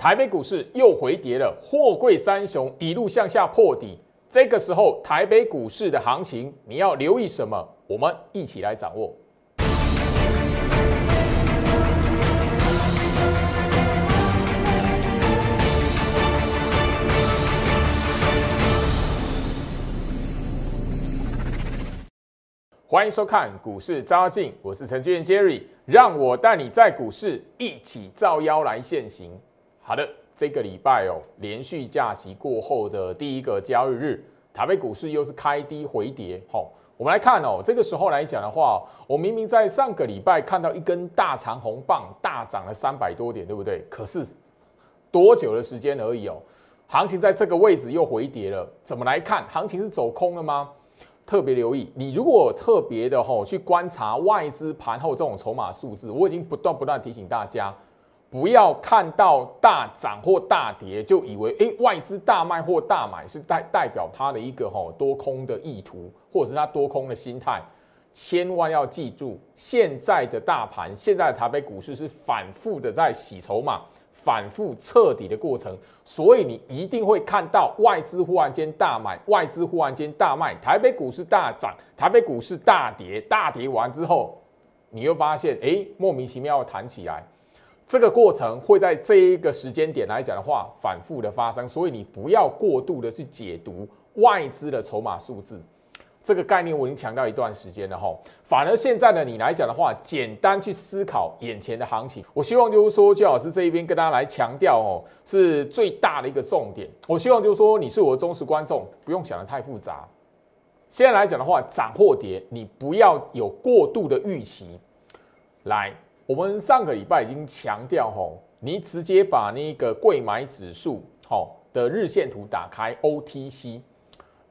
台北股市又回跌了，货柜三雄一路向下破底。这个时候，台北股市的行情你要留意什么？我们一起来掌握。欢迎收看股市招妖，我是程序员 Jerry，让我带你在股市一起造妖来现行。好的，这个礼拜哦，连续假期过后的第一个交易日，台北股市又是开低回跌。好，我们来看哦，这个时候来讲的话，我明明在上个礼拜看到一根大长红棒大涨了三百多点，对不对？可是多久的时间而已哦，行情在这个位置又回跌了，怎么来看？行情是走空了吗？特别留意，你如果特别的吼去观察外资盘后这种筹码数字，我已经不断不断提醒大家，不要看到大涨或大跌就以为诶外资大卖或大买是代代表它的一个吼多空的意图，或者是它多空的心态，千万要记住，现在的大盘，现在的台北股市是反复的在洗筹码。反复彻底的过程，所以你一定会看到外资忽然间大买，外资忽然间大卖，台北股市大涨，台北股市大跌，大跌完之后，你又发现，哎，莫名其妙弹起来，这个过程会在这一个时间点来讲的话，反复的发生，所以你不要过度的去解读外资的筹码数字。这个概念我已经强调一段时间了哈，反而现在呢，你来讲的话，简单去思考眼前的行情。我希望就是说，焦老师这一边跟大家来强调哦，是最大的一个重点。我希望就是说，你是我的忠实观众，不用想的太复杂。现在来讲的话，涨或跌，你不要有过度的预期。来，我们上个礼拜已经强调吼，你直接把那个贵买指数好的日线图打开 OTC。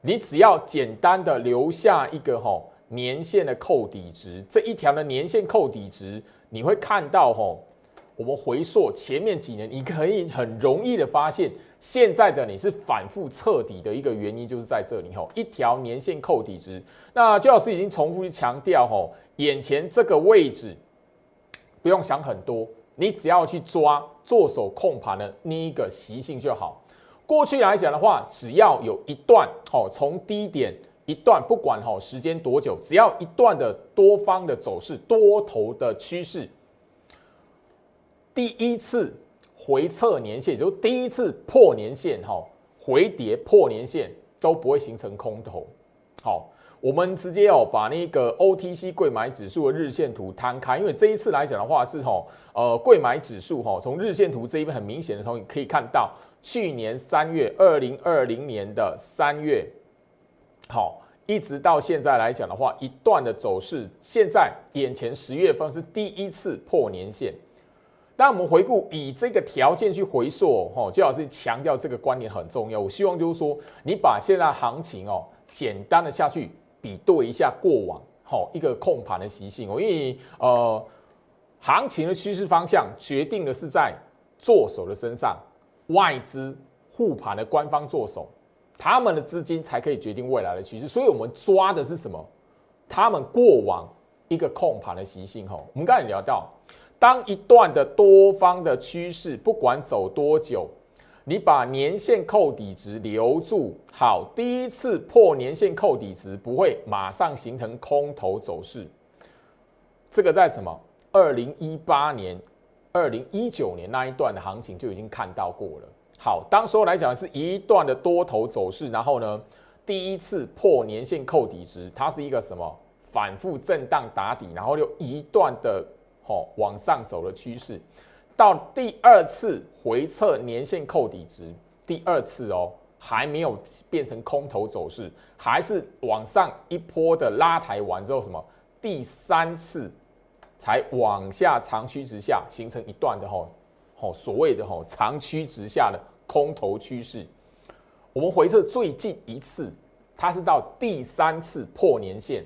你只要简单的留下一个吼年线的扣底值，这一条的年线扣底值，你会看到吼，我们回溯前面几年，你可以很容易的发现，现在的你是反复彻底的一个原因，就是在这里吼，一条年线扣底值。那周老师已经重复去强调吼，眼前这个位置不用想很多，你只要去抓做手控盘的那一个习性就好。过去来讲的话，只要有一段好从低点一段，不管好时间多久，只要一段的多方的走势多头的趋势，第一次回测年线，就第一次破年线哈，回跌破年线都不会形成空头。好，我们直接哦把那个 OTC 贵买指数的日线图摊开，因为这一次来讲的话是哈呃贵买指数哈从日线图这一边很明显的时候，你可以看到。去年三月，二零二零年的三月，好，一直到现在来讲的话，一段的走势，现在眼前十月份是第一次破年线。当我们回顾以这个条件去回溯，哦，就老师强调这个观念很重要。我希望就是说，你把现在行情哦，简单的下去比对一下过往，好，一个控盘的习性哦，因为呃，行情的趋势方向决定的是在做手的身上。外资护盘的官方做手，他们的资金才可以决定未来的趋势。所以，我们抓的是什么？他们过往一个控盘的习性。吼，我们刚才聊到，当一段的多方的趋势不管走多久，你把年线扣底值留住，好，第一次破年线扣底值不会马上形成空头走势。这个在什么？二零一八年。二零一九年那一段的行情就已经看到过了。好，当时候来讲是一段的多头走势，然后呢，第一次破年线扣底值，它是一个什么反复震荡打底，然后又一段的吼往上走的趋势。到第二次回测年线扣底值，第二次哦还没有变成空头走势，还是往上一波的拉抬完之后，什么第三次。才往下长驱直下，形成一段的吼吼所谓的吼长驱直下的空头趋势。我们回测最近一次，它是到第三次破年线，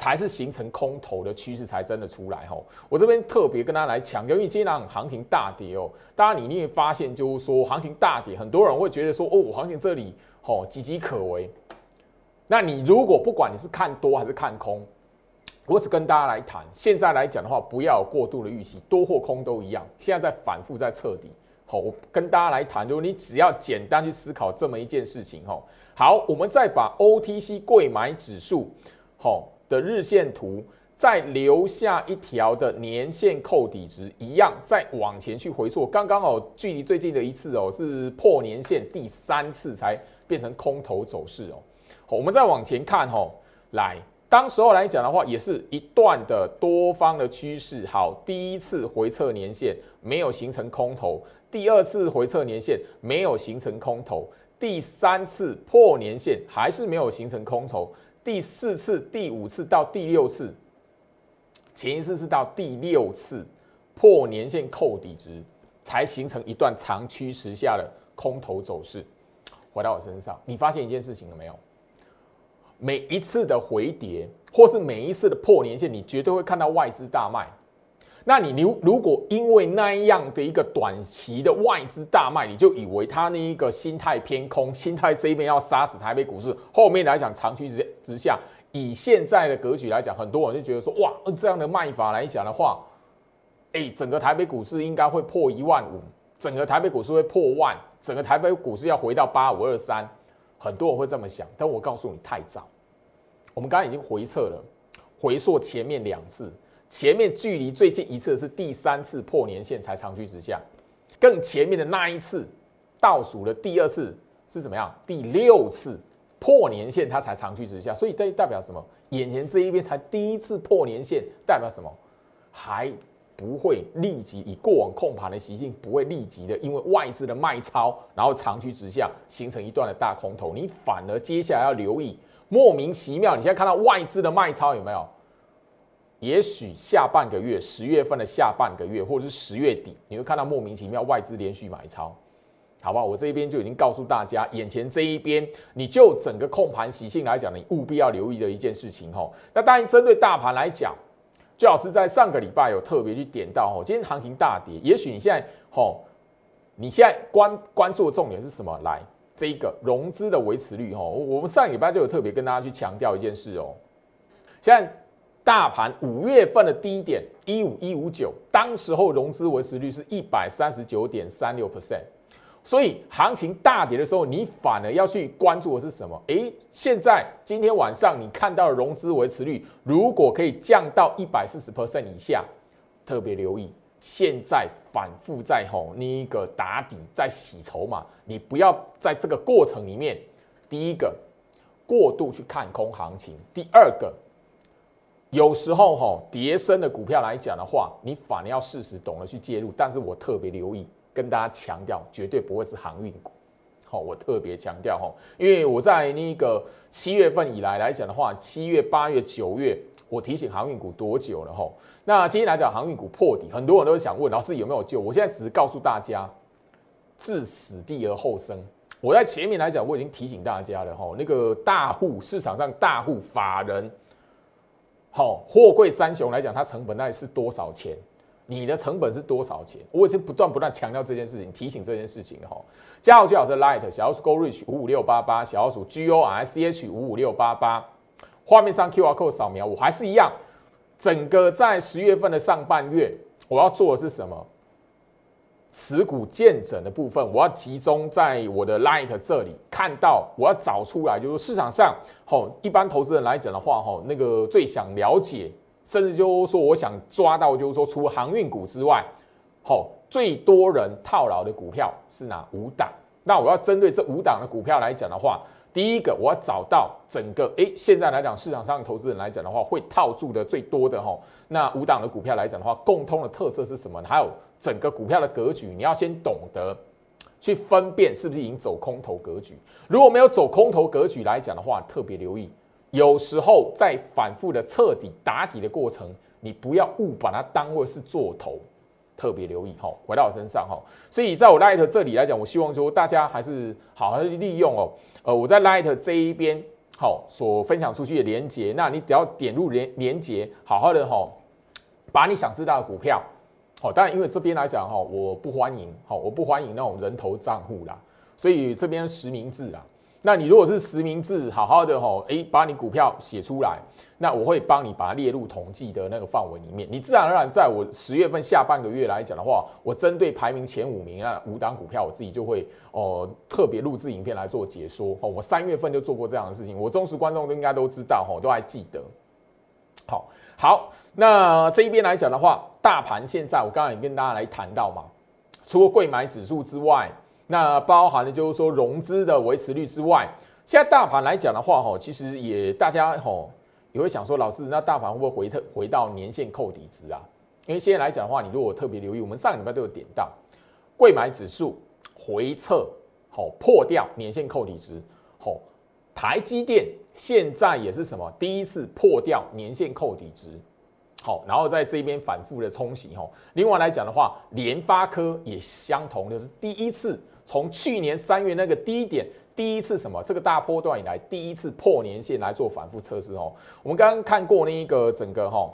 才是形成空头的趋势才真的出来吼。我这边特别跟大家来强调，因为今天行情大跌哦，大家你你会发现就是说行情大跌，很多人会觉得说哦，行情这里吼岌岌可危。那你如果不管你是看多还是看空。我只跟大家来谈，现在来讲的话，不要过度的预期，多或空都一样。现在在反复在彻底，好，我跟大家来谈，就是你只要简单去思考这么一件事情，吼。好，我们再把 OTC 贵买指数，好，的日线图，再留下一条的年线扣底值，一样，再往前去回溯，刚刚哦，距离最近的一次哦，是破年线第三次才变成空头走势哦。好，我们再往前看，吼，来。当时候来讲的话，也是一段的多方的趋势。好，第一次回测年线没有形成空头，第二次回测年线没有形成空头，第三次破年线还是没有形成空头，第四次、第五次到第六次，前一次是到第六次破年线扣底值才形成一段长趋势下的空头走势。回到我身上，你发现一件事情了没有？每一次的回跌，或是每一次的破年线，你绝对会看到外资大卖。那你如如果因为那样的一个短期的外资大卖，你就以为他那一个心态偏空，心态这一边要杀死台北股市，后面来讲长期直直下，以现在的格局来讲，很多人就觉得说，哇，这样的卖法来讲的话，哎，整个台北股市应该会破一万五，整个台北股市会破万，整个台北股市要回到八五二三。很多人会这么想，但我告诉你太早。我们刚刚已经回撤了，回溯前面两次，前面距离最近一次是第三次破年线才长驱直下，更前面的那一次倒数的第二次是怎么样？第六次破年线它才长驱直下，所以这代表什么？眼前这一边才第一次破年线，代表什么？还。不会立即以过往控盘的习性，不会立即的因为外资的卖超，然后长驱直下，形成一段的大空头。你反而接下来要留意，莫名其妙，你现在看到外资的卖超有没有？也许下半个月，十月份的下半个月，或者是十月底，你会看到莫名其妙外资连续买超，好不好？我这边就已经告诉大家，眼前这一边，你就整个控盘习性来讲，你务必要留意的一件事情吼。那当然，针对大盘来讲。最好是在上个礼拜有特别去点到哦，今天行情大跌，也许你现在吼，你现在关关注的重点是什么？来，这一个融资的维持率吼，我们上礼拜就有特别跟大家去强调一件事哦。现在大盘五月份的低点一五一五九，当时候融资维持率是一百三十九点三六 percent。所以行情大跌的时候，你反而要去关注的是什么？诶，现在今天晚上你看到的融资维持率，如果可以降到一百四十 percent 以下，特别留意，现在反复在吼那一个打底，在洗筹码，你不要在这个过程里面，第一个过度去看空行情，第二个有时候吼跌升的股票来讲的话，你反而要适时懂得去介入，但是我特别留意。跟大家强调，绝对不会是航运股。好，我特别强调哈，因为我在那个七月份以来来讲的话，七月、八月、九月，我提醒航运股多久了哈？那今天来讲航运股破底，很多人都想问老师有没有救？我现在只是告诉大家，置死地而后生。我在前面来讲，我已经提醒大家了哈，那个大户市场上大户法人，好，货柜三雄来讲，它成本大概是多少钱？你的成本是多少钱？我已经不断不断强调这件事情，提醒这件事情了哈。加号最好是 Light 小老鼠 go reach 五五六八八，小老鼠 G O R C H 五五六八八。画面上 Q R code 扫描，我还是一样。整个在十月份的上半月，我要做的是什么？持股见诊的部分，我要集中在我的 Light 这里看到，我要找出来，就是市场上吼，一般投资人来讲的话，吼，那个最想了解。甚至就是说，我想抓到，就是说，除航运股之外，吼，最多人套牢的股票是哪五档？那我要针对这五档的股票来讲的话，第一个我要找到整个，诶，现在来讲市场上投资人来讲的话，会套住的最多的哈，那五档的股票来讲的话，共通的特色是什么？还有整个股票的格局，你要先懂得去分辨是不是已经走空头格局。如果没有走空头格局来讲的话，特别留意。有时候在反复的彻底打底的过程，你不要误把它当为是做头，特别留意哈。回到我身上哈，所以在我 Light 这里来讲，我希望说大家还是好好利用哦。呃，我在 Light 这一边好所分享出去的连接，那你只要点入连连接，好好的哈，把你想知道的股票，好，当然因为这边来讲哈，我不欢迎，好，我不欢迎那种人头账户啦，所以这边实名制啊。那你如果是实名制，好好的吼，诶，把你股票写出来，那我会帮你把它列入统计的那个范围里面。你自然而然在我十月份下半个月来讲的话，我针对排名前五名啊五档股票，我自己就会哦特别录制影片来做解说。哦，我三月份就做过这样的事情，我忠实观众都应该都知道，吼，都还记得。好，好，那这一边来讲的话，大盘现在我刚刚也跟大家来谈到嘛，除了贵买指数之外。那包含了就是说融资的维持率之外，现在大盘来讲的话，哈，其实也大家哈也会想说，老师，那大盘会不会回特回到年线扣底值啊？因为现在来讲的话，你如果特别留意，我们上礼拜都有点到，贵买指数回撤，好破掉年线扣底值，好，台积电现在也是什么第一次破掉年线扣底值，好，然后在这边反复的冲洗，吼。另外来讲的话，联发科也相同的是第一次。从去年三月那个低点，第一次什么这个大波段以来第一次破年线来做反复测试哦。我们刚刚看过那一个整个哈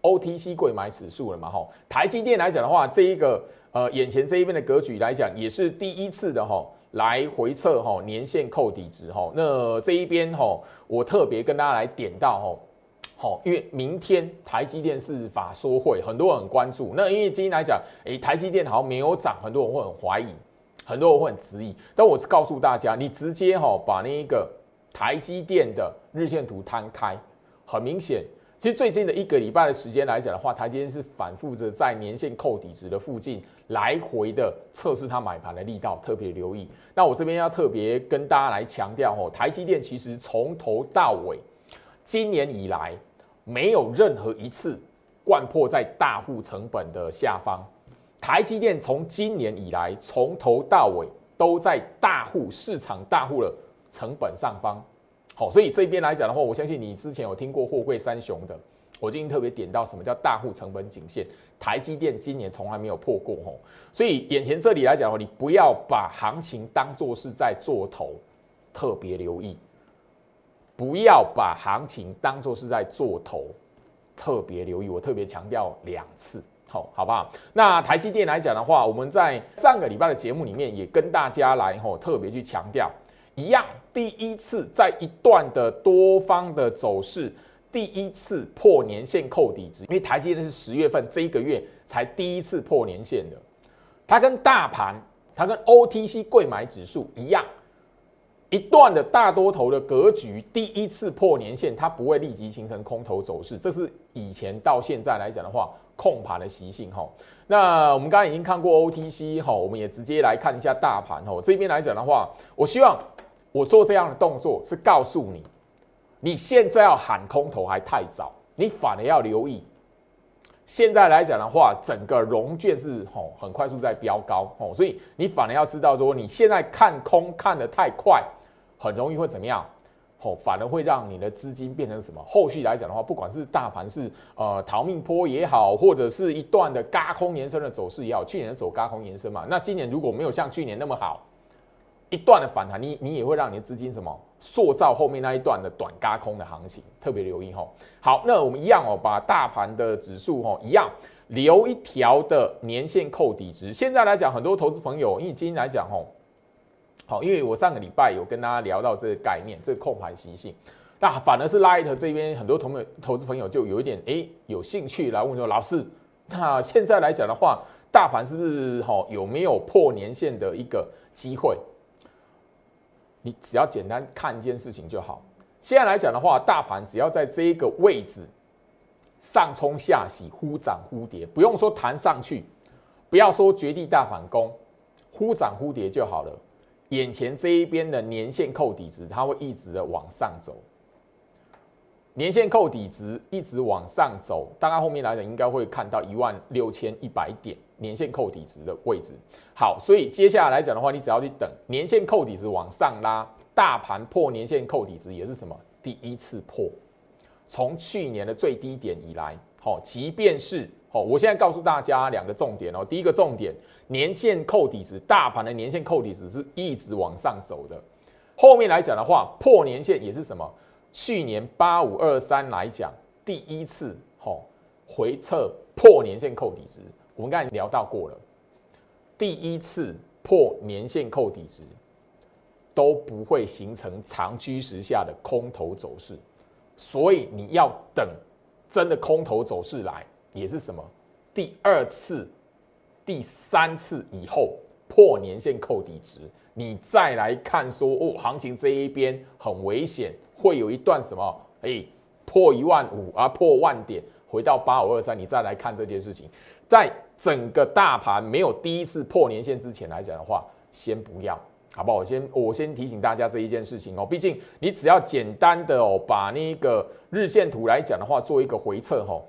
OTC 贵买指数了嘛哈。台积电来讲的话，这一个呃眼前这一边的格局来讲，也是第一次的哈来回测哈年线扣底值哈。那这一边哈，我特别跟大家来点到哈，好，因为明天台积电是法说会，很多人很关注。那因为今天来讲，诶，台积电好像没有涨，很多人会很怀疑。很多人会很质疑，但我告诉大家，你直接哈把那一个台积电的日线图摊开，很明显，其实最近的一个礼拜的时间来讲的话，台积电是反复着在年线扣底值的附近来回的测试它买盘的力道，特别留意。那我这边要特别跟大家来强调哦，台积电其实从头到尾，今年以来没有任何一次贯破在大户成本的下方。台积电从今年以来，从头到尾都在大户市场大户的成本上方。好，所以这边来讲的话，我相信你之前有听过货柜三雄的，我今天特别点到什么叫大户成本颈线，台积电今年从来没有破过。吼，所以眼前这里来讲的话，你不要把行情当做是在做头，特别留意，不要把行情当做是在做头，特别留意，我特别强调两次。好，好不好？那台积电来讲的话，我们在上个礼拜的节目里面也跟大家来吼特别去强调，一样第一次在一段的多方的走势，第一次破年线扣底值，因为台积电是十月份这一个月才第一次破年线的，它跟大盘，它跟 OTC 贵买指数一样。一段的大多头的格局，第一次破年线，它不会立即形成空头走势，这是以前到现在来讲的话，控盘的习性哈。那我们刚刚已经看过 OTC 哈，我们也直接来看一下大盘哈。这边来讲的话，我希望我做这样的动作是告诉你，你现在要喊空头还太早，你反而要留意。现在来讲的话，整个融券是吼很快速在飙高吼，所以你反而要知道说，你现在看空看得太快。很容易会怎么样？哦，反而会让你的资金变成什么？后续来讲的话，不管是大盘是呃逃命坡也好，或者是一段的嘎空延伸的走势也好，去年走嘎空延伸嘛，那今年如果没有像去年那么好，一段的反弹，你你也会让你的资金什么塑造后面那一段的短嘎空的行情，特别留意吼。好，那我们一样哦，把大盘的指数吼一样留一条的年线扣底值。现在来讲，很多投资朋友，因为今天来讲吼。好，因为我上个礼拜有跟大家聊到这个概念，这个控盘习性，那反而是 Light 这边很多同投资朋友就有一点哎有兴趣来问说，老师，那现在来讲的话，大盘是不是哈有没有破年线的一个机会？你只要简单看一件事情就好。现在来讲的话，大盘只要在这一个位置上冲下洗，忽涨忽跌，不用说弹上去，不要说绝地大反攻，忽涨忽跌就好了。眼前这一边的年线扣底值，它会一直的往上走。年线扣底值一直往上走，大概后面来讲应该会看到一万六千一百点年线扣底值的位置。好，所以接下来来讲的话，你只要去等年线扣底值往上拉，大盘破年线扣底值也是什么第一次破，从去年的最低点以来，哦，即便是。好，我现在告诉大家两个重点哦。第一个重点，年线扣底值，大盘的年线扣底值是一直往上走的。后面来讲的话，破年线也是什么？去年八五二三来讲，第一次好回撤破年线扣底值，我们刚才聊到过了。第一次破年线扣底值，都不会形成长趋势下的空头走势，所以你要等真的空头走势来，也是什么第二次、第三次以后破年线扣底值，你再来看说哦，行情这一边很危险，会有一段什么哎破一万五啊，破万点回到八五二三，你再来看这件事情，在整个大盘没有第一次破年线之前来讲的话，先不要。好不好？我先我先提醒大家这一件事情哦，毕竟你只要简单的哦，把那个日线图来讲的话，做一个回测哈。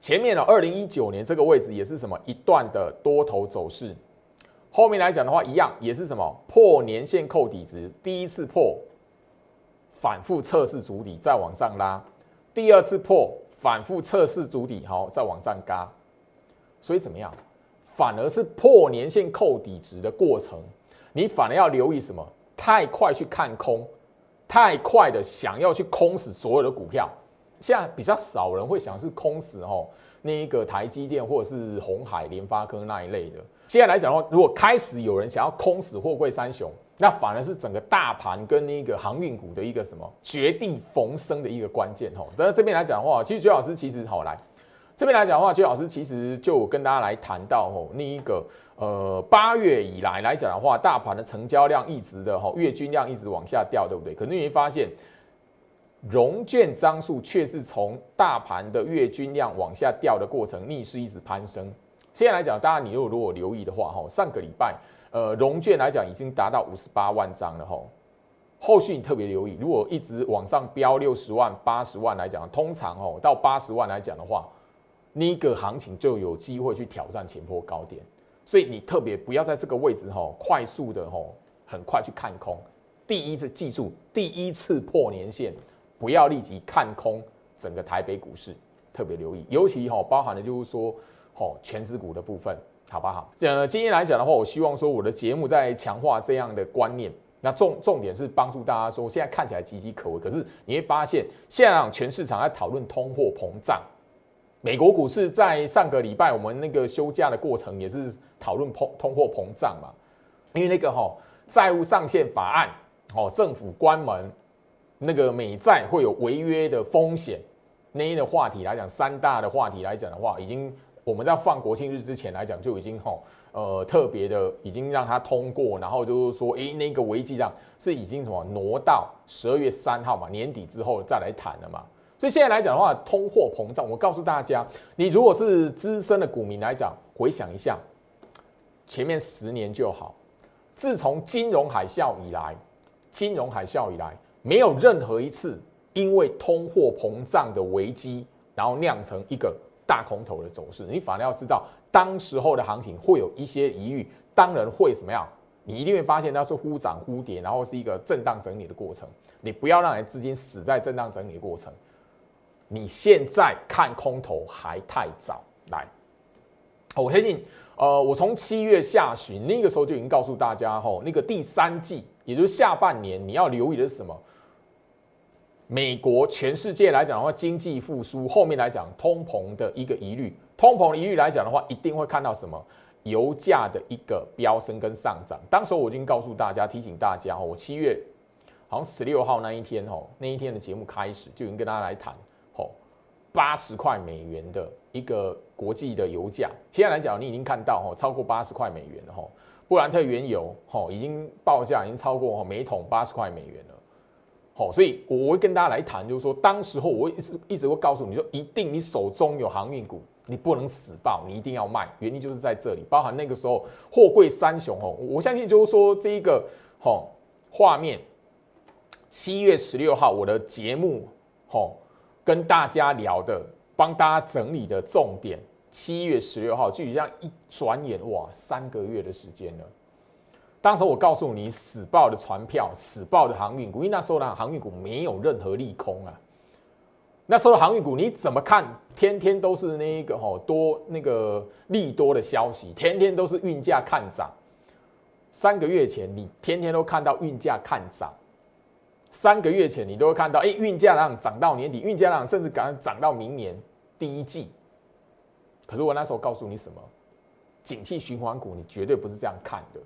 前面呢，二零一九年这个位置也是什么一段的多头走势，后面来讲的话一样，也是什么破年线扣底值，第一次破，反复测试主底再往上拉，第二次破，反复测试主底，好再往上嘎，所以怎么样？反而是破年线扣底值的过程。你反而要留意什么？太快去看空，太快的想要去空死所有的股票。现在比较少人会想是空死哦，那一个台积电或者是红海、联发科那一类的。现在来讲的话，如果开始有人想要空死货柜三雄，那反而是整个大盘跟那个航运股的一个什么绝地逢生的一个关键哦。在这边来讲的话，其实周老师其实好来。这边来讲的话，邱老师其实就跟大家来谈到吼，那一个呃八月以来来讲的话，大盘的成交量一直的吼月均量一直往下掉，对不对？可是你会发现，融券张数却是从大盘的月均量往下掉的过程逆势一直攀升。现在来讲，大家你如果如果留意的话，吼上个礼拜呃融券来讲已经达到五十八万张了吼。后续你特别留意，如果一直往上飙六十万、八十万来讲，通常吼到八十万来讲的话。那个行情就有机会去挑战前坡高点，所以你特别不要在这个位置哈，快速的哈，很快去看空。第一次记住，第一次破年线，不要立即看空整个台北股市，特别留意，尤其哈包含的就是说，哈全指股的部分，好不好？呃，今天来讲的话，我希望说我的节目在强化这样的观念，那重重点是帮助大家说，现在看起来岌岌可危，可是你会发现，现在全市场在讨论通货膨胀。美国股市在上个礼拜，我们那个休假的过程也是讨论通通货膨胀嘛，因为那个哈债务上限法案，哦政府关门，那个美债会有违约的风险，那一的话题来讲，三大的话题来讲的话，已经我们在放国庆日之前来讲就已经哈呃特别的已经让它通过，然后就是说，诶那个危机上是已经什么挪到十二月三号嘛，年底之后再来谈了嘛。所以现在来讲的话，通货膨胀，我告诉大家，你如果是资深的股民来讲，回想一下，前面十年就好。自从金融海啸以来，金融海啸以来，没有任何一次因为通货膨胀的危机，然后酿成一个大空头的走势。你反而要知道，当时候的行情会有一些疑虑，当然会什么样？你一定会发现它是忽涨忽跌，然后是一个震荡整理的过程。你不要让你的资金死在震荡整理的过程。你现在看空头还太早，来，我相信，呃，我从七月下旬那个时候就已经告诉大家，吼，那个第三季，也就是下半年，你要留意的是什么？美国全世界来讲的话，经济复苏后面来讲，通膨的一个疑虑，通膨疑虑来讲的话，一定会看到什么？油价的一个飙升跟上涨。当时我已经告诉大家，提醒大家，哦，我七月好像十六号那一天，哦，那一天的节目开始就已经跟大家来谈。八十块美元的一个国际的油价，现在来讲，你已经看到哦，超过八十块美元了哈。布兰特原油哈已经报价已经超过哈每桶八十块美元了。好，所以我会跟大家来谈，就是说，当时候我一直一直会告诉你说，一定你手中有航运股，你不能死抱，你一定要卖。原因就是在这里，包含那个时候货柜三雄哦，我相信就是说这一个哈画面，七月十六号我的节目哦。跟大家聊的，帮大家整理的重点，七月十六号，就这样一转眼，哇，三个月的时间了。当时我告诉你，死爆的船票，死爆的航运股，因为那时候呢，航运股没有任何利空啊。那时候的航运股你怎么看？天天都是那个吼多那个利多的消息，天天都是运价看涨。三个月前，你天天都看到运价看涨。三个月前，你都会看到，哎，运价量涨到年底，运价量甚至敢涨到明年第一季。可是我那时候告诉你什么？景气循环股，你绝对不是这样看的。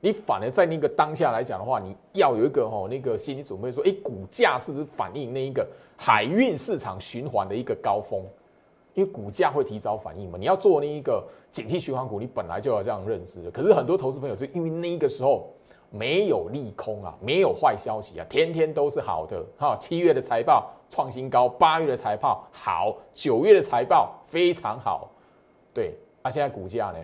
你反而在那个当下来讲的话，你要有一个吼那个心理准备，说，哎，股价是不是反映那一个海运市场循环的一个高峰？因为股价会提早反应嘛。你要做那一个景气循环股，你本来就要这样认知的。可是很多投资朋友就因为那一个时候没有利空啊，没有坏消息啊，天天都是好的哈。七月的财报创新高，八月的财报好，九月的财报非常好，对，那现在股价呢？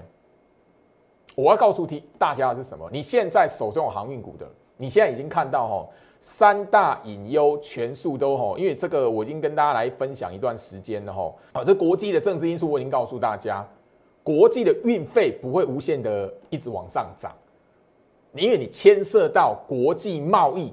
我要告诉提大家的是什么？你现在手中有航运股的，你现在已经看到哈，三大隐忧全数都哈，因为这个我已经跟大家来分享一段时间了哈。好，这国际的政治因素我已经告诉大家，国际的运费不会无限的一直往上涨，因为你牵涉到国际贸易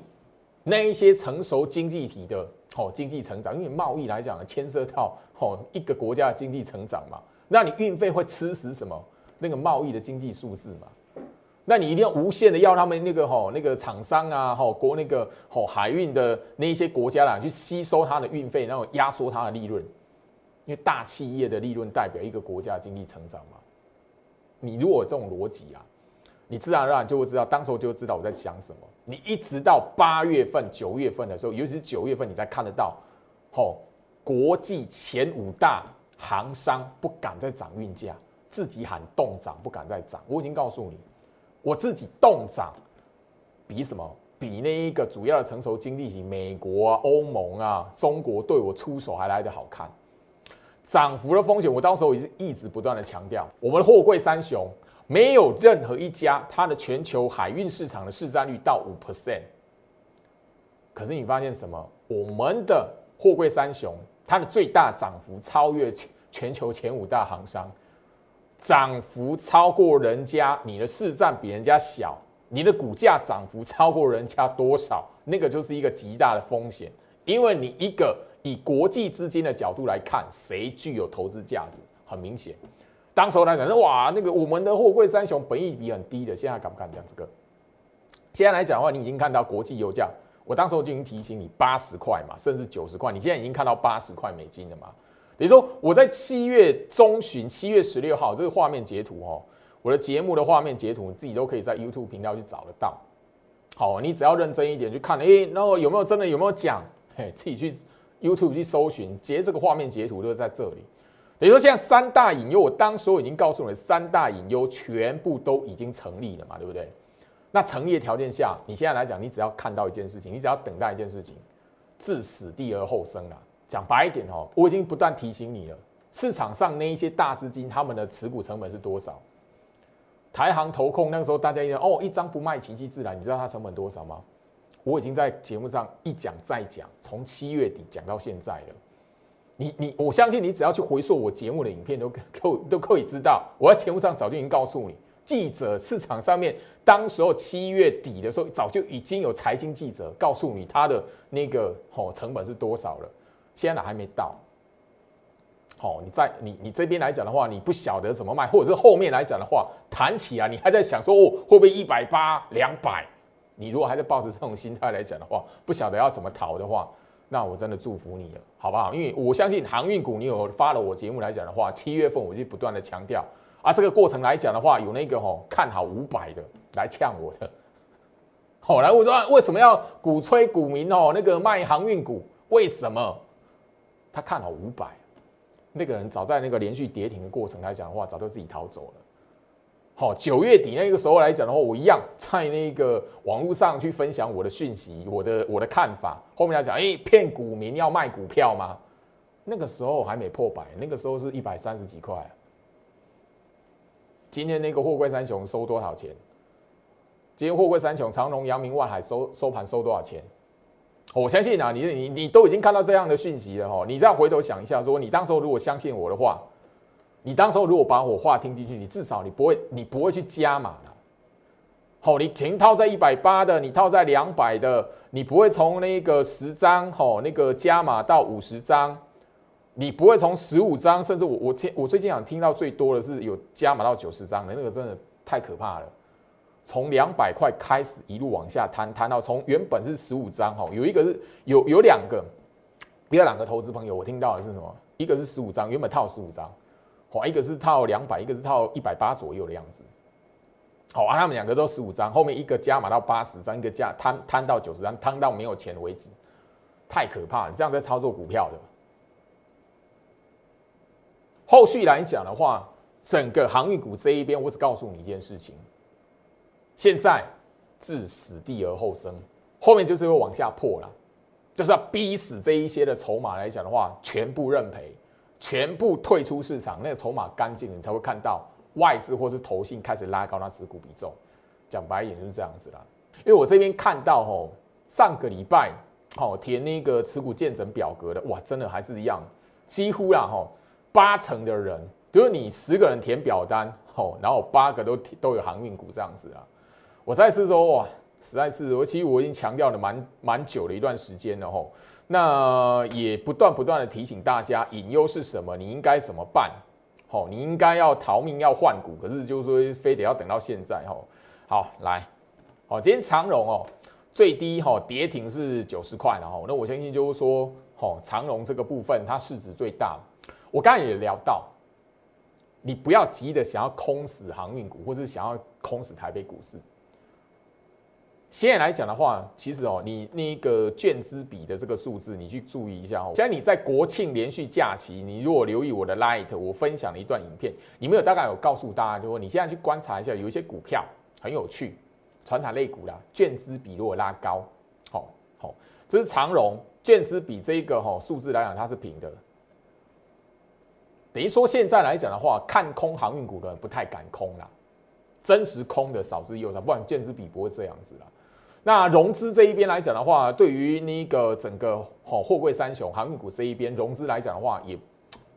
那一些成熟经济体的哦经济成长，因为贸易来讲牵涉到哦一个国家的经济成长嘛，那你运费会吃死什么？那个贸易的经济数字嘛，那你一定要无限的要他们那个吼那个厂商啊吼国那个吼海运的那一些国家啦去吸收它的运费，然后压缩它的利润，因为大企业的利润代表一个国家经济成长嘛。你如果这种逻辑啊，你自然而然就会知道，当时候就知道我在讲什么。你一直到八月份、九月份的时候，尤其是九月份，你才看得到，吼国际前五大行商不敢再涨运价。自己喊动涨不敢再涨，我已经告诉你，我自己动涨比什么？比那一个主要的成熟经济体，美国啊、欧盟啊、中国对我出手还来得好看。涨幅的风险，我到时候也是一直不断的强调，我们的货柜三雄没有任何一家它的全球海运市场的市占率到五 percent。可是你发现什么？我们的货柜三雄它的最大涨幅超越全球前五大行商。涨幅超过人家，你的市占比人家小，你的股价涨幅超过人家多少？那个就是一个极大的风险，因为你一个以国际资金的角度来看，谁具有投资价值？很明显，当时候来讲，哇，那个我们的货柜三雄本益比很低的，现在敢不敢讲这个？现在来讲的话，你已经看到国际油价，我当时候就已经提醒你八十块嘛，甚至九十块，你现在已经看到八十块美金了嘛？比如说，我在七月中旬，七月十六号这个画面截图哦，我的节目的画面截图，你自己都可以在 YouTube 频道去找得到。好，你只要认真一点去看，哎，然后有没有真的有没有讲？嘿，自己去 YouTube 去搜寻，截这个画面截图都在这里。比如说，现在三大隐忧，我当时我已经告诉你，三大隐忧全部都已经成立了嘛，对不对？那成立的条件下，你现在来讲，你只要看到一件事情，你只要等待一件事情，置死地而后生啊。讲白一点哦，我已经不断提醒你了。市场上那一些大资金，他们的持股成本是多少？台行投控那个时候，大家一哦，一张不卖，奇迹自然。你知道它成本多少吗？我已经在节目上一讲再讲，从七月底讲到现在了。你你，我相信你只要去回溯我节目的影片，都可都可以知道。我在节目上早就已经告诉你，记者市场上面，当时候七月底的时候，早就已经有财经记者告诉你他的那个哦成本是多少了。现在还没到，好，你在你你这边来讲的话，你不晓得怎么卖，或者是后面来讲的话，谈起啊，你还在想说哦，会不会一百八、两百？你如果还在抱着这种心态来讲的话，不晓得要怎么逃的话，那我真的祝福你了，好不好？因为我相信航运股，你有发了我节目来讲的话，七月份我就不断的强调，啊，这个过程来讲的话，有那个吼看好五百的来呛我的，好，来我说为什么要鼓吹股民哦，那个卖航运股，为什么？他看好五百，那个人早在那个连续跌停的过程来讲的话，早就自己逃走了。好，九月底那个时候来讲的话，我一样在那个网络上去分享我的讯息，我的我的看法。后面来讲，哎，骗股民要卖股票吗？那个时候还没破百，那个时候是一百三十几块。今天那个货柜三雄收多少钱？今天货柜三雄长荣、阳明、万海收收盘收多少钱？我相信啊，你你你都已经看到这样的讯息了哈，你再回头想一下，说你当时候如果相信我的话，你当时候如果把我话听进去，你至少你不会你不会去加码了。好，你钱套在一百八的，你套在两百的，你不会从那个十张吼那个加码到五十张，你不会从十五张，甚至我我听我最近想听到最多的是有加码到九十张的，那个真的太可怕了。从两百块开始一路往下摊，摊到从原本是十五张哈，有一个是有有两个，有两个投资朋友，我听到的是什么？一个是十五张，原本套十五张，好，一个是套两百，一个是套一百八左右的样子。好啊，他们两个都十五张，后面一个加码到八十张，一个加摊摊到九十张，摊到没有钱为止，太可怕了！这样在操作股票的。后续来讲的话，整个航运股这一边，我只告诉你一件事情：现在置死地而后生，后面就是会往下破了，就是要逼死这一些的筹码来讲的话，全部认赔，全部退出市场，那个筹码干净，你才会看到。外资或是投信开始拉高它持股比重，讲白一点就是这样子啦。因为我这边看到吼，上个礼拜好填那个持股见证表格的，哇，真的还是一样，几乎啦吼，八成的人，就是你十个人填表单吼，然后八个都都有航运股这样子啊。我再次说哇，实在是我其实我已经强调了蛮蛮久的一段时间了吼，那也不断不断的提醒大家隐忧是什么，你应该怎么办。好，你应该要逃命要换股，可是就是说非得要等到现在哈。好，来，好，今天长荣哦，最低哈跌停是九十块了哈。那我相信就是说，好，长荣这个部分它市值最大。我刚才也聊到，你不要急的想要空死航运股，或是想要空死台北股市。现在来讲的话，其实哦，你那个券资比的这个数字，你去注意一下哦。像你在国庆连续假期，你如果留意我的 Light，我分享了一段影片，里面有大概有告诉大家，就说你现在去观察一下，有一些股票很有趣，传产类股啦，券资比如果拉高，好好，这是长荣券资比这一个哈数字来讲，它是平的，等于说现在来讲的话，看空航运股的不太敢空啦，真实空的少之又少，不然券资比不会这样子啦。那融资这一边来讲的话，对于那个整个好货柜三雄航运股这一边融资来讲的话，也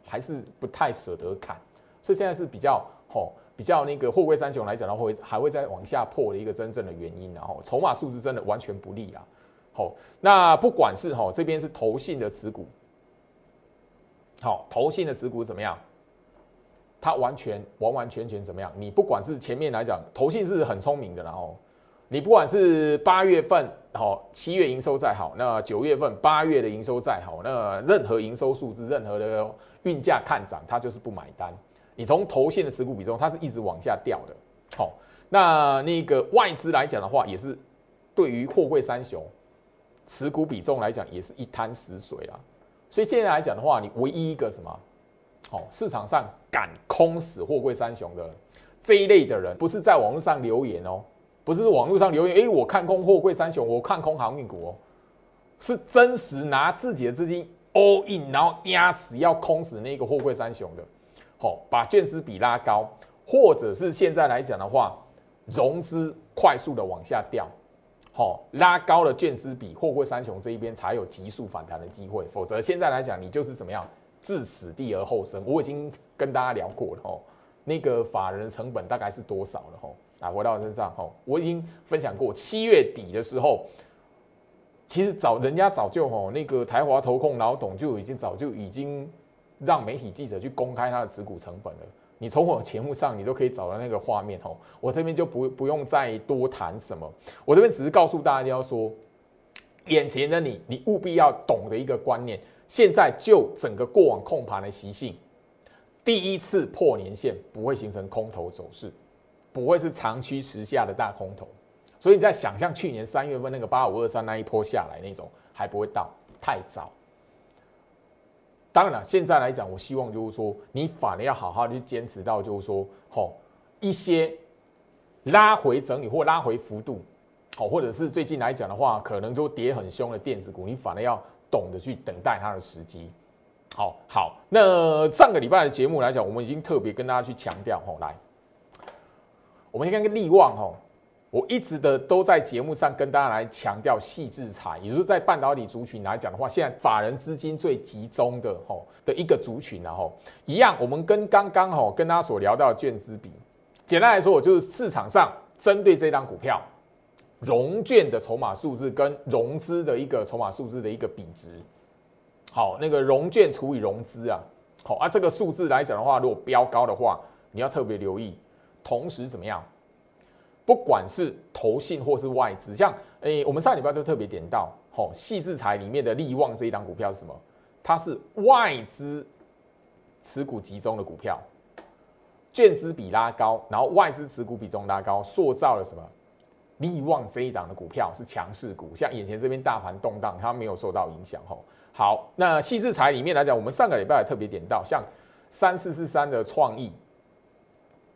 还是不太舍得砍，所以现在是比较好比较那个货柜三雄来讲的话，会还会再往下破的一个真正的原因，然后筹码数字真的完全不利啊。好，那不管是哈这边是投信的持股，好投信的持股怎么样？它完全完完全全怎么样？你不管是前面来讲，投信是很聪明的，然后。你不管是八月份好，七月营收再好，那九月份八月的营收再好，那任何营收数字，任何的运价看涨，它就是不买单。你从头线的持股比重，它是一直往下掉的。好，那那个外资来讲的话，也是对于货柜三雄持股比重来讲，也是一滩死水啦。所以现在来讲的话，你唯一一个什么，好，市场上敢空死货柜三雄的这一类的人，不是在网络上留言哦。不是网络上留言，哎，我看空货柜三雄，我看空航运股哦，是真实拿自己的资金 all in，然后压死要空死那个货柜三雄的，好，把券资比拉高，或者是现在来讲的话，融资快速的往下掉，好，拉高了券资比，货柜三雄这一边才有急速反弹的机会，否则现在来讲，你就是怎么样，置死地而后生。我已经跟大家聊过了哦，那个法人成本大概是多少了吼？啊，回到我身上，吼，我已经分享过，七月底的时候，其实早人家早就吼，那个台华投控老董就已经早就已经让媒体记者去公开他的持股成本了。你从我节目上，你都可以找到那个画面，吼，我这边就不不用再多谈什么，我这边只是告诉大家说，眼前的你，你务必要懂得一个观念，现在就整个过往控盘的习性，第一次破年线不会形成空头走势。不会是长驱直下的大空头，所以你在想象去年三月份那个八五二三那一波下来那种还不会到，太早。当然了，现在来讲，我希望就是说，你反而要好好的去坚持到，就是说，吼一些拉回整理或拉回幅度，好，或者是最近来讲的话，可能就跌很凶的电子股，你反而要懂得去等待它的时机。好好，那上个礼拜的节目来讲，我们已经特别跟大家去强调，吼来。我们先看个利旺哦，我一直的都在节目上跟大家来强调细制裁，也就是在半导体族群来讲的话，现在法人资金最集中的吼的一个族群，然后一样，我们跟刚刚吼跟大家所聊到的券资比，简单来说，我就是市场上针对这张股票融券的筹码数字跟融资的一个筹码数字的一个比值，好，那个融券除以融资啊，好啊，这个数字来讲的话，如果标高的话，你要特别留意。同时怎么样？不管是投信或是外资，像诶，我们上礼拜就特别点到，吼，细制裁里面的利旺这一档股票是什么？它是外资持股集中的股票，券资比拉高，然后外资持股比重拉高，塑造了什么？利旺这一档的股票是强势股，像眼前这边大盘动荡，它没有受到影响吼。好，那细制材里面来讲，我们上个礼拜也特别点到，像三四四三的创意，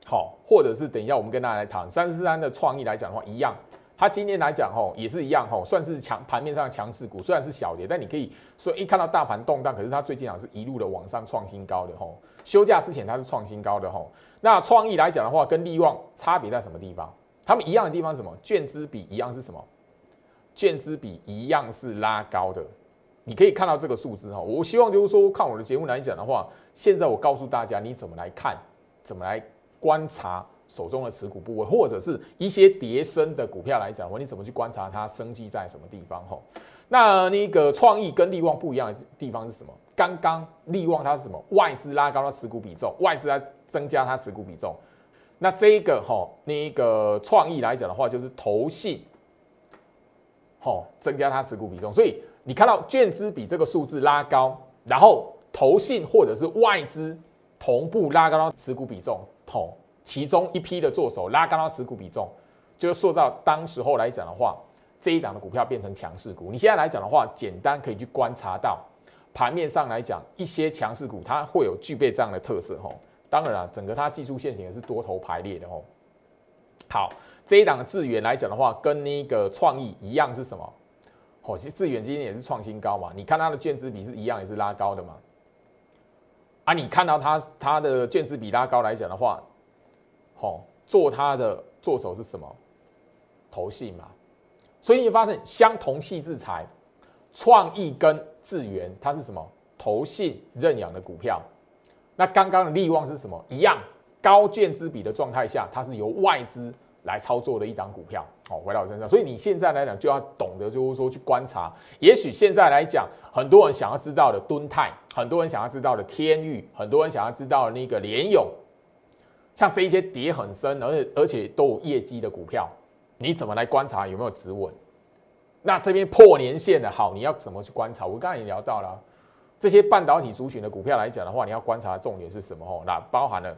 好，或者是等一下我们跟大家来谈三四三的创意来讲的话，一样。它今天来讲吼，也是一样吼，算是强盘面上强势股，虽然是小跌，但你可以说一看到大盘动荡，可是它最近啊是一路的往上创新高的吼。休假之前它是创新高的吼。那创意来讲的话，跟利旺差别在什么地方？他们一样的地方是什么？券资比一样是什么？券资比一样是拉高的。你可以看到这个数字哈。我希望就是说，看我的节目来讲的话，现在我告诉大家你怎么来看，怎么来观察。手中的持股部位，或者是一些叠升的股票来讲，我你怎么去观察它升绩在什么地方？吼，那那个创意跟利旺不一样的地方是什么？刚刚利旺它是什么？外资拉高它持股比重，外资在增加它持股比重。那这一个吼，那个创意来讲的话，就是投信，吼增加它持股比重。所以你看到券资比这个数字拉高，然后投信或者是外资同步拉高它持股比重，吼。其中一批的做手拉高到持股比重，就是塑造当时候来讲的话，这一档的股票变成强势股。你现在来讲的话，简单可以去观察到盘面上来讲，一些强势股它会有具备这样的特色吼。当然了，整个它技术线型也是多头排列的吼。好，这一档的智源来讲的话，跟那个创意一样是什么？哦，其实智源今天也是创新高嘛。你看它的卷资比是一样，也是拉高的嘛。啊，你看到它它的卷资比拉高来讲的话。好，做它的做手是什么？投信嘛，所以你发现相同系制裁，创意跟智源，它是什么？投信认养的股票。那刚刚的利旺是什么？一样高券资比的状态下，它是由外资来操作的一档股票。好，回到我身上，所以你现在来讲就要懂得，就是说去观察。也许现在来讲，很多人想要知道的敦泰，很多人想要知道的天域，很多人想要知道的那个联勇。像这一些跌很深，而且而且都有业绩的股票，你怎么来观察有没有止稳？那这边破年线的好，你要怎么去观察？我刚才也聊到了，这些半导体族群的股票来讲的话，你要观察的重点是什么？哦，那包含了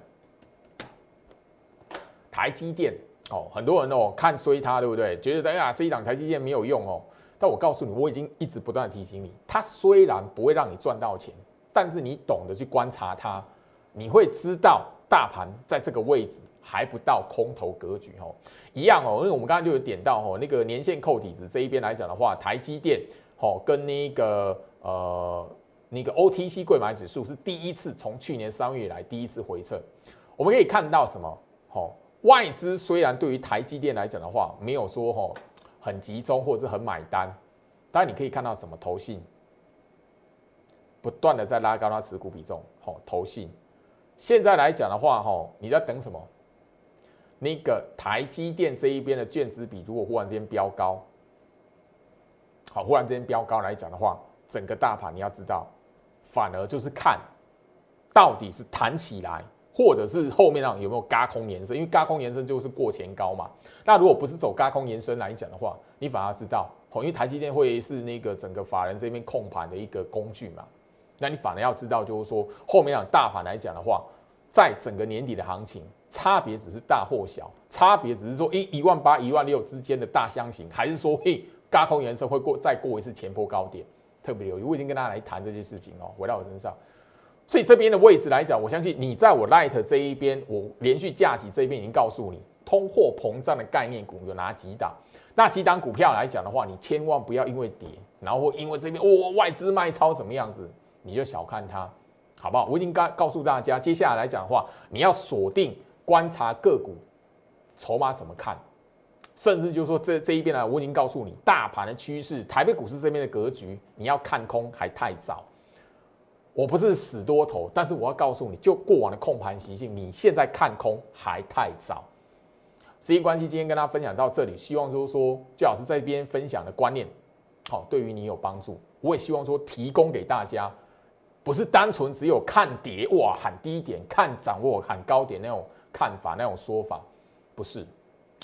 台积电哦，很多人哦看衰它，对不对？觉得哎呀这一档台积电没有用哦，但我告诉你，我已经一直不断提醒你，它虽然不会让你赚到钱，但是你懂得去观察它，你会知道。大盘在这个位置还不到空头格局哦，一样哦，因为我们刚才就有点到哦，那个年线扣底值这一边来讲的话，台积电哦跟那个呃那个 OTC 柜买指数是第一次从去年三月以来第一次回撤，我们可以看到什么？哦，外资虽然对于台积电来讲的话，没有说哦很集中或者是很买单，但你可以看到什么投信不断的在拉高它持股比重，哦，投信。现在来讲的话，哈，你在等什么？那个台积电这一边的券资比，如果忽然之间飙高，好，忽然之间飙高来讲的话，整个大盘你要知道，反而就是看到底是弹起来，或者是后面上有没有嘎空延伸，因为嘎空延伸就是过前高嘛。那如果不是走嘎空延伸来讲的话，你反而知道，哦，因为台积电会是那个整个法人这边控盘的一个工具嘛。那你反而要知道，就是说后面讲大盘来讲的话，在整个年底的行情，差别只是大或小，差别只是说一一万八、一万六之间的大箱型，还是说嘿，嘎空颜色会过再过一次前波高点，特别留意。我已经跟大家来谈这些事情哦，回到我身上。所以这边的位置来讲，我相信你在我 Light 这一边，我连续假期这一边已经告诉你，通货膨胀的概念股有哪几档？那几档股票来讲的话，你千万不要因为跌，然后因为这边哦外资卖超怎么样子？你就小看它，好不好？我已经告告诉大家，接下来来讲的话，你要锁定观察个股筹码怎么看，甚至就是说这这一边呢，我已经告诉你大盘的趋势，台北股市这边的格局，你要看空还太早。我不是死多头，但是我要告诉你就过往的控盘习性，你现在看空还太早。时间关系，今天跟大家分享到这里，希望就是说，最好是这边分享的观念，好，对于你有帮助。我也希望说提供给大家。不是单纯只有看跌哇喊低点，看涨或喊高点那种看法那种说法，不是。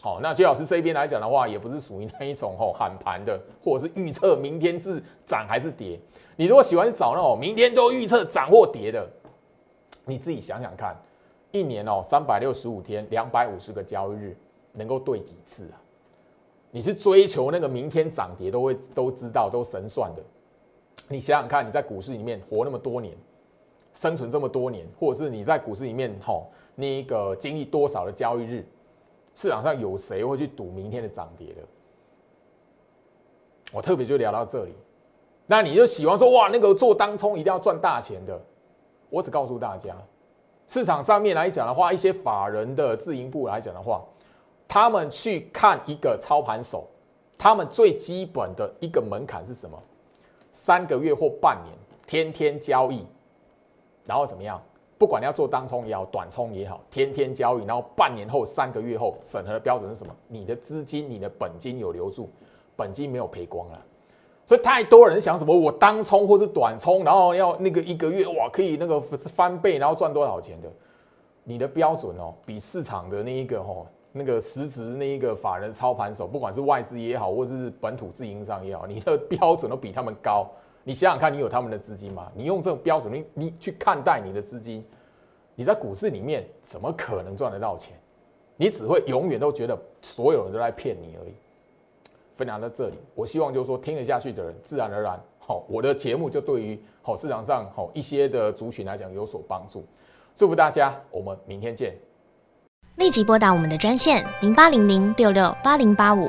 好，那最老师这一边来讲的话，也不是属于那一种吼喊盘的，或者是预测明天是涨还是跌。你如果喜欢找那种明天都预测涨或跌的，你自己想想看，一年哦，三百六十五天，两百五十个交易日，能够对几次啊？你是追求那个明天涨跌都会都知道都神算的？你想想看，你在股市里面活那么多年，生存这么多年，或者是你在股市里面吼那个经历多少的交易日，市场上有谁会去赌明天的涨跌的？我特别就聊到这里，那你就喜欢说哇，那个做当冲一定要赚大钱的。我只告诉大家，市场上面来讲的话，一些法人的自营部来讲的话，他们去看一个操盘手，他们最基本的一个门槛是什么？三个月或半年，天天交易，然后怎么样？不管你要做当冲也好，短冲也好，天天交易，然后半年后、三个月后，审核的标准是什么？你的资金、你的本金有留住，本金没有赔光了。所以太多人想什么，我当冲或是短冲，然后要那个一个月哇可以那个翻倍，然后赚多少钱的？你的标准哦，比市场的那一个哦，那个实质那一个法人操盘手，不管是外资也好，或是本土自营商也好，你的标准都比他们高。你想想看，你有他们的资金吗？你用这种标准，你你去看待你的资金，你在股市里面怎么可能赚得到钱？你只会永远都觉得所有人都在骗你而已。分享到这里，我希望就是说听得下去的人，自然而然，好，我的节目就对于好市场上好一些的族群来讲有所帮助。祝福大家，我们明天见。立即拨打我们的专线零八零零六六八零八五